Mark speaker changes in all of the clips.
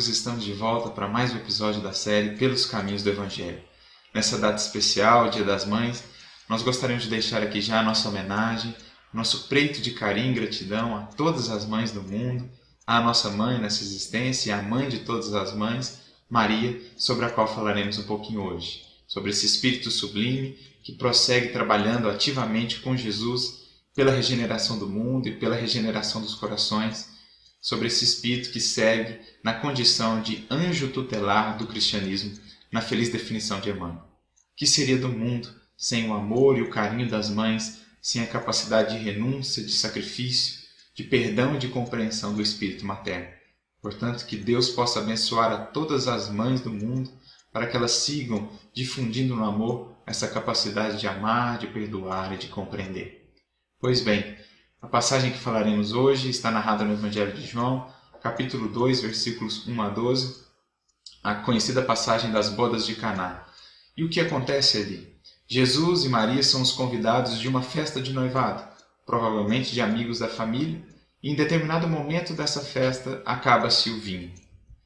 Speaker 1: Amigos, estamos de volta para mais um episódio da série Pelos Caminhos do Evangelho. Nessa data especial, Dia das Mães, nós gostaríamos de deixar aqui já a nossa homenagem, nosso preito de carinho e gratidão a todas as mães do mundo, à nossa mãe nessa existência e à mãe de todas as mães, Maria, sobre a qual falaremos um pouquinho hoje, sobre esse espírito sublime que prossegue trabalhando ativamente com Jesus pela regeneração do mundo e pela regeneração dos corações sobre esse espírito que segue na condição de anjo tutelar do cristianismo, na feliz definição de Emmanuel. Que seria do mundo sem o amor e o carinho das mães, sem a capacidade de renúncia, de sacrifício, de perdão e de compreensão do espírito materno? Portanto, que Deus possa abençoar a todas as mães do mundo para que elas sigam difundindo no amor essa capacidade de amar, de perdoar e de compreender. Pois bem, a passagem que falaremos hoje está narrada no Evangelho de João, capítulo 2, versículos 1 a 12, a conhecida passagem das bodas de Caná. E o que acontece ali? Jesus e Maria são os convidados de uma festa de noivado, provavelmente de amigos da família, e em determinado momento dessa festa acaba-se o vinho.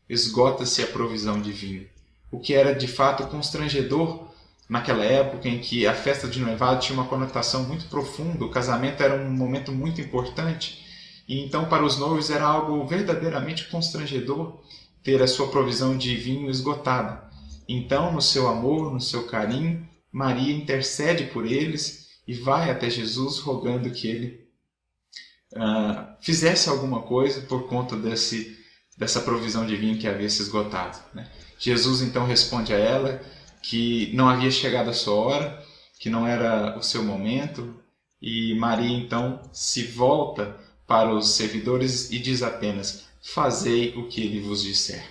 Speaker 1: Esgota-se a provisão de vinho, o que era de fato constrangedor naquela época em que a festa de noivado tinha uma conotação muito profunda, o casamento era um momento muito importante, e então para os noivos era algo verdadeiramente constrangedor ter a sua provisão de vinho esgotada. Então, no seu amor, no seu carinho, Maria intercede por eles e vai até Jesus rogando que ele uh, fizesse alguma coisa por conta desse, dessa provisão de vinho que havia se esgotado. Né? Jesus então responde a ela que não havia chegado a sua hora, que não era o seu momento, e Maria então se volta para os servidores e diz apenas: Fazei o que ele vos disser.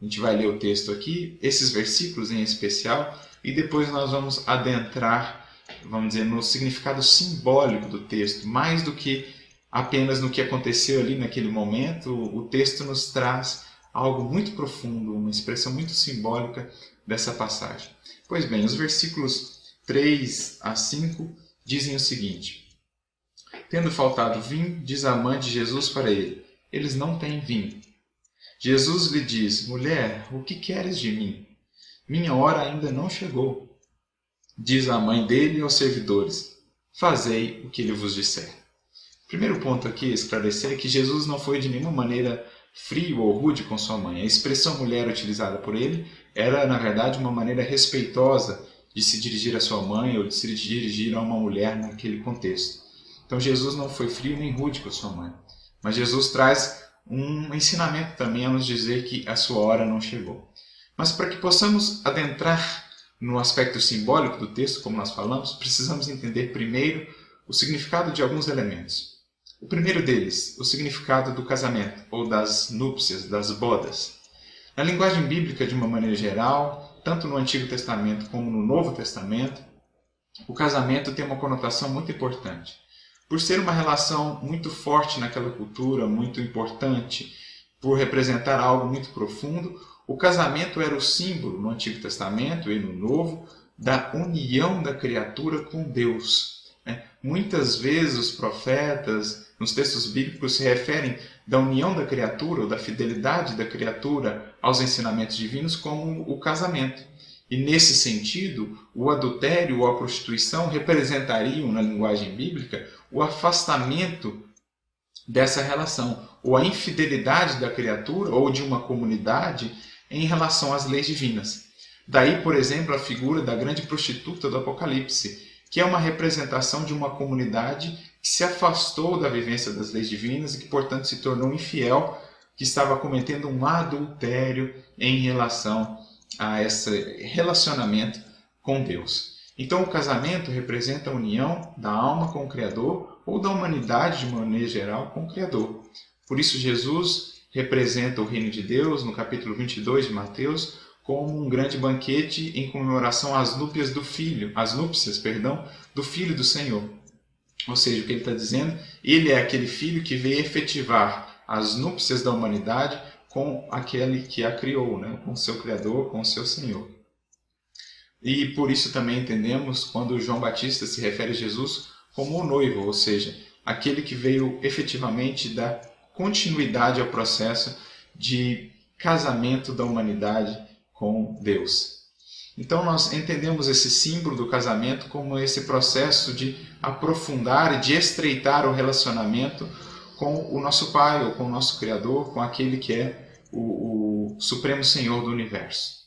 Speaker 1: A gente vai ler o texto aqui, esses versículos em especial, e depois nós vamos adentrar, vamos dizer, no significado simbólico do texto, mais do que apenas no que aconteceu ali naquele momento. O texto nos traz algo muito profundo, uma expressão muito simbólica dessa passagem. Pois bem, os versículos 3 a 5 dizem o seguinte: Tendo faltado vinho, diz a mãe de Jesus para ele: Eles não têm vinho. Jesus lhe diz: Mulher, o que queres de mim? Minha hora ainda não chegou. Diz a mãe dele aos servidores: Fazei o que ele vos disser. Primeiro ponto aqui a esclarecer é que Jesus não foi de nenhuma maneira frio ou rude com sua mãe. A expressão mulher utilizada por ele era, na verdade, uma maneira respeitosa de se dirigir à sua mãe ou de se dirigir a uma mulher naquele contexto. Então Jesus não foi frio nem rude com sua mãe, mas Jesus traz um ensinamento também a nos dizer que a sua hora não chegou. Mas para que possamos adentrar no aspecto simbólico do texto, como nós falamos, precisamos entender primeiro o significado de alguns elementos. O primeiro deles, o significado do casamento, ou das núpcias, das bodas. Na linguagem bíblica, de uma maneira geral, tanto no Antigo Testamento como no Novo Testamento, o casamento tem uma conotação muito importante. Por ser uma relação muito forte naquela cultura, muito importante, por representar algo muito profundo, o casamento era o símbolo no Antigo Testamento e no Novo da união da criatura com Deus. Muitas vezes os profetas, nos textos bíblicos se referem da união da criatura ou da fidelidade da criatura aos ensinamentos divinos como o casamento. E nesse sentido, o adultério ou a prostituição representariam, na linguagem bíblica, o afastamento dessa relação, ou a infidelidade da criatura ou de uma comunidade em relação às leis divinas. Daí, por exemplo, a figura da grande prostituta do Apocalipse, que é uma representação de uma comunidade que se afastou da vivência das leis divinas e que, portanto, se tornou infiel, que estava cometendo um adultério em relação a esse relacionamento com Deus. Então, o casamento representa a união da alma com o Criador ou da humanidade de maneira geral com o Criador. Por isso, Jesus representa o reino de Deus no capítulo 22 de Mateus como um grande banquete em comemoração às núpcias do filho, às núpcias, perdão, do filho do Senhor. Ou seja, o que ele está dizendo, ele é aquele filho que veio efetivar as núpcias da humanidade com aquele que a criou, né? com o seu Criador, com o seu Senhor. E por isso também entendemos quando João Batista se refere a Jesus como o noivo, ou seja, aquele que veio efetivamente dar continuidade ao processo de casamento da humanidade com Deus. Então nós entendemos esse símbolo do casamento como esse processo de aprofundar e de estreitar o relacionamento com o nosso Pai, ou com o nosso Criador, com aquele que é o, o Supremo Senhor do Universo.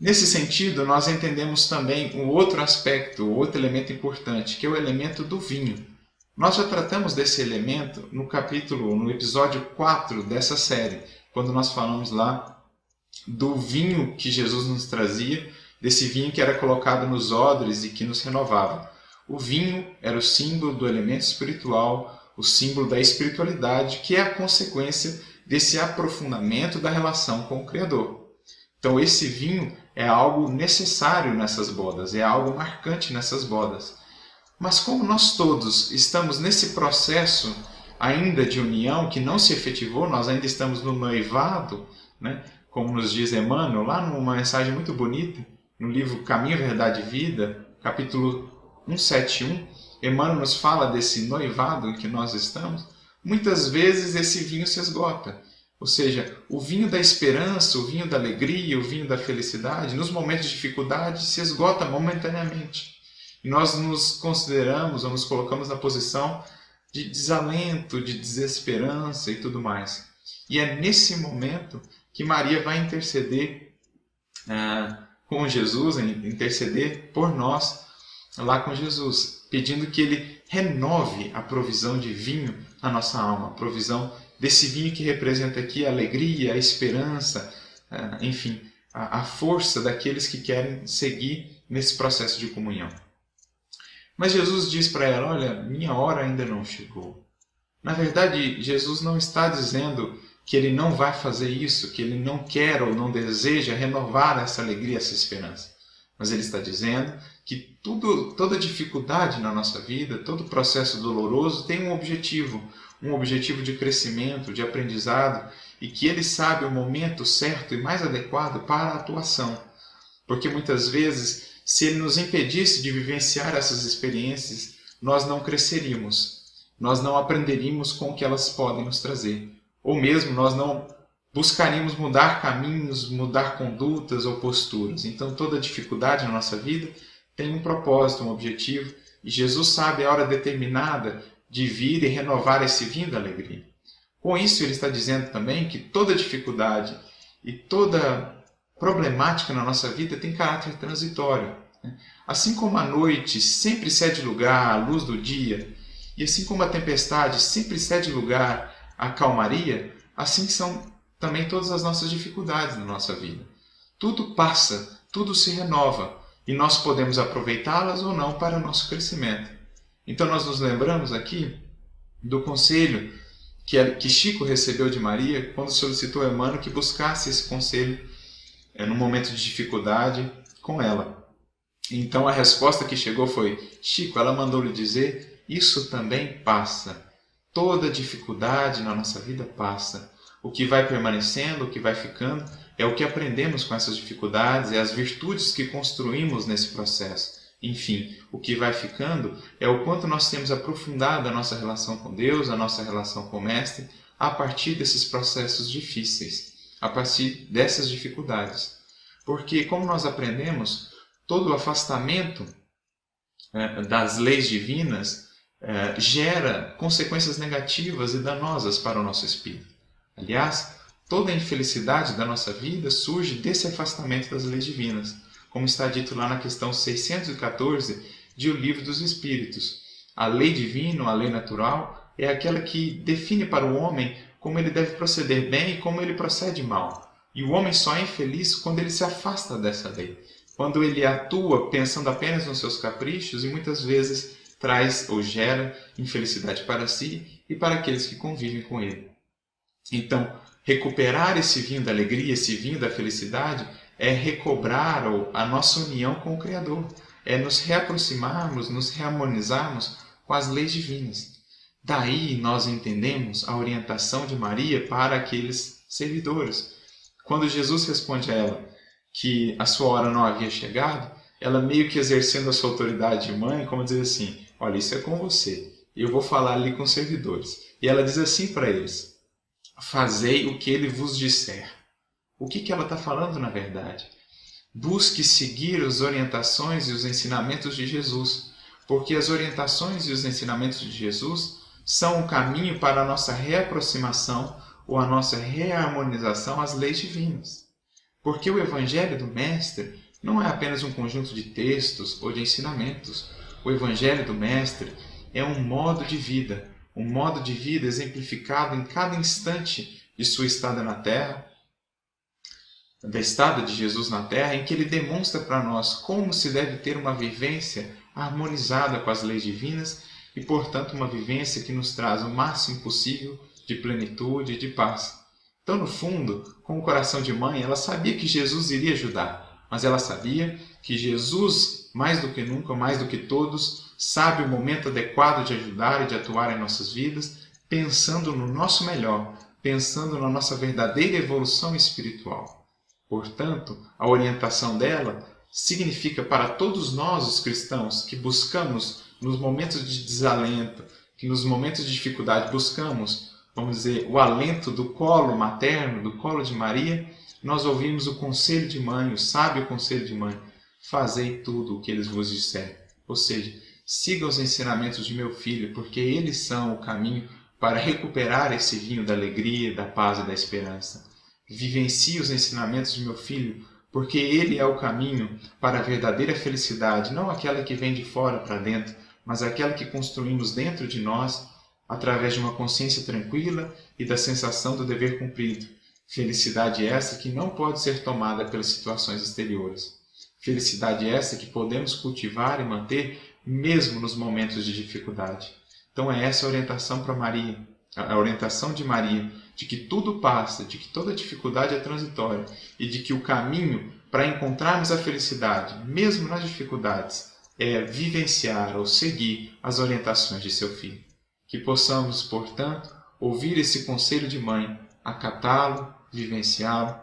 Speaker 1: Nesse sentido, nós entendemos também um outro aspecto, outro elemento importante, que é o elemento do vinho. Nós já tratamos desse elemento no capítulo, no episódio 4 dessa série, quando nós falamos lá do vinho que Jesus nos trazia, desse vinho que era colocado nos odres e que nos renovava. O vinho era o símbolo do elemento espiritual, o símbolo da espiritualidade, que é a consequência desse aprofundamento da relação com o Criador. Então, esse vinho é algo necessário nessas bodas, é algo marcante nessas bodas. Mas, como nós todos estamos nesse processo ainda de união que não se efetivou, nós ainda estamos no noivado, né? Como nos diz Emmanuel, lá numa mensagem muito bonita, no livro Caminho, Verdade e Vida, capítulo 171, Emmanuel nos fala desse noivado em que nós estamos. Muitas vezes esse vinho se esgota. Ou seja, o vinho da esperança, o vinho da alegria, o vinho da felicidade, nos momentos de dificuldade, se esgota momentaneamente. E nós nos consideramos ou nos colocamos na posição de desalento, de desesperança e tudo mais. E é nesse momento que Maria vai interceder ah, com Jesus, interceder por nós lá com Jesus, pedindo que ele renove a provisão de vinho na nossa alma, a provisão desse vinho que representa aqui a alegria, a esperança, ah, enfim, a força daqueles que querem seguir nesse processo de comunhão. Mas Jesus diz para ela: Olha, minha hora ainda não chegou. Na verdade, Jesus não está dizendo que ele não vai fazer isso, que ele não quer ou não deseja renovar essa alegria, essa esperança. Mas ele está dizendo que tudo, toda dificuldade na nossa vida, todo processo doloroso tem um objetivo, um objetivo de crescimento, de aprendizado, e que ele sabe o momento certo e mais adequado para a atuação. Porque muitas vezes, se ele nos impedisse de vivenciar essas experiências, nós não cresceríamos, nós não aprenderíamos com o que elas podem nos trazer ou mesmo nós não buscaríamos mudar caminhos, mudar condutas ou posturas. Então, toda dificuldade na nossa vida tem um propósito, um objetivo, e Jesus sabe a hora determinada de vir e renovar esse vinho da alegria. Com isso, ele está dizendo também que toda dificuldade e toda problemática na nossa vida tem caráter transitório. Né? Assim como a noite sempre cede lugar à luz do dia, e assim como a tempestade sempre cede lugar a calmaria, assim são também todas as nossas dificuldades na nossa vida. Tudo passa, tudo se renova e nós podemos aproveitá-las ou não para o nosso crescimento. Então nós nos lembramos aqui do conselho que Chico recebeu de Maria quando solicitou a Emmanuel que buscasse esse conselho é, no momento de dificuldade com ela. Então a resposta que chegou foi: Chico, ela mandou lhe dizer, isso também passa. Toda dificuldade na nossa vida passa. O que vai permanecendo, o que vai ficando, é o que aprendemos com essas dificuldades, é as virtudes que construímos nesse processo. Enfim, o que vai ficando é o quanto nós temos aprofundado a nossa relação com Deus, a nossa relação com o Mestre, a partir desses processos difíceis, a partir dessas dificuldades. Porque, como nós aprendemos, todo o afastamento é, das leis divinas é, gera consequências negativas e danosas para o nosso espírito. Aliás, toda a infelicidade da nossa vida surge desse afastamento das leis divinas, como está dito lá na questão 614 de O Livro dos Espíritos. A lei divina, a lei natural, é aquela que define para o homem como ele deve proceder bem e como ele procede mal. E o homem só é infeliz quando ele se afasta dessa lei, quando ele atua pensando apenas nos seus caprichos e muitas vezes traz ou gera infelicidade para si e para aqueles que convivem com ele. Então, recuperar esse vinho da alegria, esse vinho da felicidade, é recobrar a nossa união com o Criador, é nos reaproximarmos, nos reharmonizarmos com as leis divinas. Daí nós entendemos a orientação de Maria para aqueles servidores. Quando Jesus responde a ela que a sua hora não havia chegado, ela meio que exercendo a sua autoridade de mãe, como dizer assim: Olha, isso é com você. Eu vou falar ali com os servidores. E ela diz assim para eles: fazei o que ele vos disser. O que, que ela está falando na verdade? Busque seguir as orientações e os ensinamentos de Jesus, porque as orientações e os ensinamentos de Jesus são o caminho para a nossa reaproximação ou a nossa reharmonização às leis divinas. Porque o Evangelho do Mestre não é apenas um conjunto de textos ou de ensinamentos. O Evangelho do Mestre é um modo de vida, um modo de vida exemplificado em cada instante de sua estada na Terra, da estada de Jesus na Terra, em que ele demonstra para nós como se deve ter uma vivência harmonizada com as leis divinas e, portanto, uma vivência que nos traz o máximo possível de plenitude e de paz. Então, no fundo, com o coração de mãe, ela sabia que Jesus iria ajudar, mas ela sabia que Jesus, mais do que nunca, mais do que todos, sabe o momento adequado de ajudar e de atuar em nossas vidas, pensando no nosso melhor, pensando na nossa verdadeira evolução espiritual. Portanto, a orientação dela significa para todos nós, os cristãos, que buscamos nos momentos de desalento, que nos momentos de dificuldade buscamos vamos dizer, o alento do colo materno, do colo de Maria, nós ouvimos o conselho de mãe, o sábio conselho de mãe: fazei tudo o que eles vos disserem. Ou seja, siga os ensinamentos de meu filho, porque eles são o caminho para recuperar esse vinho da alegria, da paz e da esperança. Vivencie os ensinamentos de meu filho, porque ele é o caminho para a verdadeira felicidade, não aquela que vem de fora para dentro, mas aquela que construímos dentro de nós através de uma consciência tranquila e da sensação do dever cumprido. Felicidade essa que não pode ser tomada pelas situações exteriores. Felicidade essa que podemos cultivar e manter mesmo nos momentos de dificuldade. Então é essa a orientação para Maria, a orientação de Maria, de que tudo passa, de que toda dificuldade é transitória e de que o caminho para encontrarmos a felicidade, mesmo nas dificuldades, é vivenciar ou seguir as orientações de seu filho que possamos, portanto, ouvir esse conselho de mãe, acatá-lo, vivenciá-lo,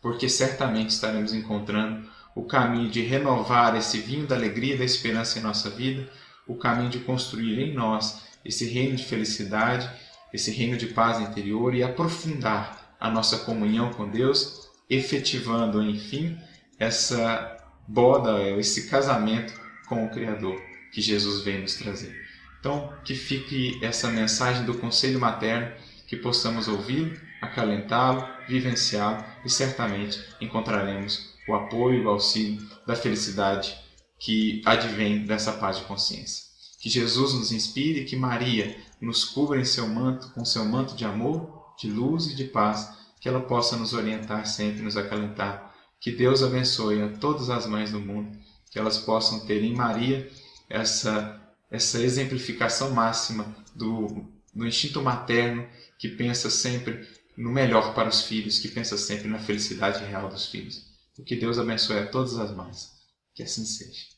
Speaker 1: porque certamente estaremos encontrando o caminho de renovar esse vinho da alegria e da esperança em nossa vida, o caminho de construir em nós esse reino de felicidade, esse reino de paz interior e aprofundar a nossa comunhão com Deus, efetivando, enfim, essa boda, esse casamento com o Criador que Jesus vem nos trazer. Então, que fique essa mensagem do conselho materno, que possamos ouvi-lo, acalentá-lo, vivenciá-lo e certamente encontraremos o apoio, o auxílio da felicidade que advém dessa paz de consciência. Que Jesus nos inspire, que Maria nos cubra em seu manto, com seu manto de amor, de luz e de paz, que ela possa nos orientar sempre, nos acalentar. Que Deus abençoe a todas as mães do mundo, que elas possam ter em Maria essa essa exemplificação máxima do, do instinto materno que pensa sempre no melhor para os filhos, que pensa sempre na felicidade real dos filhos. Que Deus abençoe a todas as mães. Que assim seja.